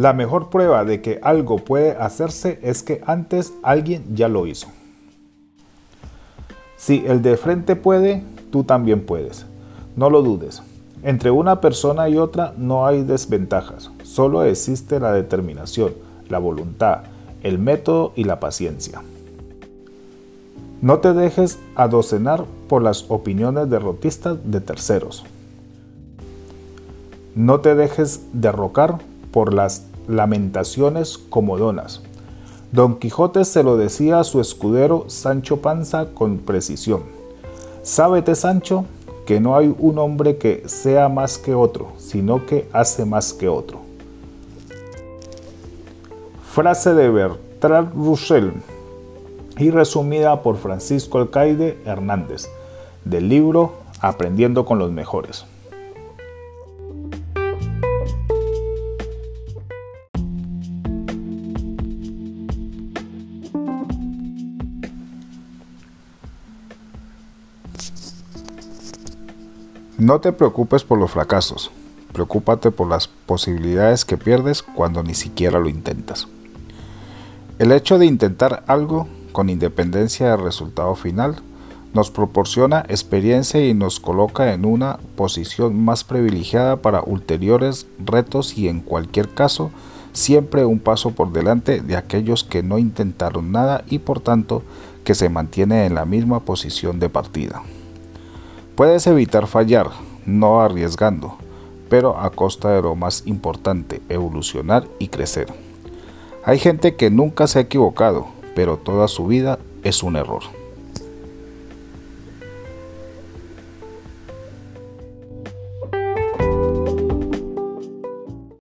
La mejor prueba de que algo puede hacerse es que antes alguien ya lo hizo. Si el de frente puede, tú también puedes. No lo dudes. Entre una persona y otra no hay desventajas, solo existe la determinación, la voluntad, el método y la paciencia. No te dejes adocenar por las opiniones derrotistas de terceros. No te dejes derrocar por las lamentaciones comodonas. Don Quijote se lo decía a su escudero Sancho Panza con precisión. Sábete, Sancho, que no hay un hombre que sea más que otro, sino que hace más que otro. Frase de Bertrand Russell y resumida por Francisco Alcaide Hernández, del libro Aprendiendo con los Mejores. No te preocupes por los fracasos, preocúpate por las posibilidades que pierdes cuando ni siquiera lo intentas. El hecho de intentar algo con independencia del resultado final, nos proporciona experiencia y nos coloca en una posición más privilegiada para ulteriores retos y en cualquier caso siempre un paso por delante de aquellos que no intentaron nada y por tanto que se mantienen en la misma posición de partida. Puedes evitar fallar, no arriesgando, pero a costa de lo más importante, evolucionar y crecer. Hay gente que nunca se ha equivocado, pero toda su vida es un error.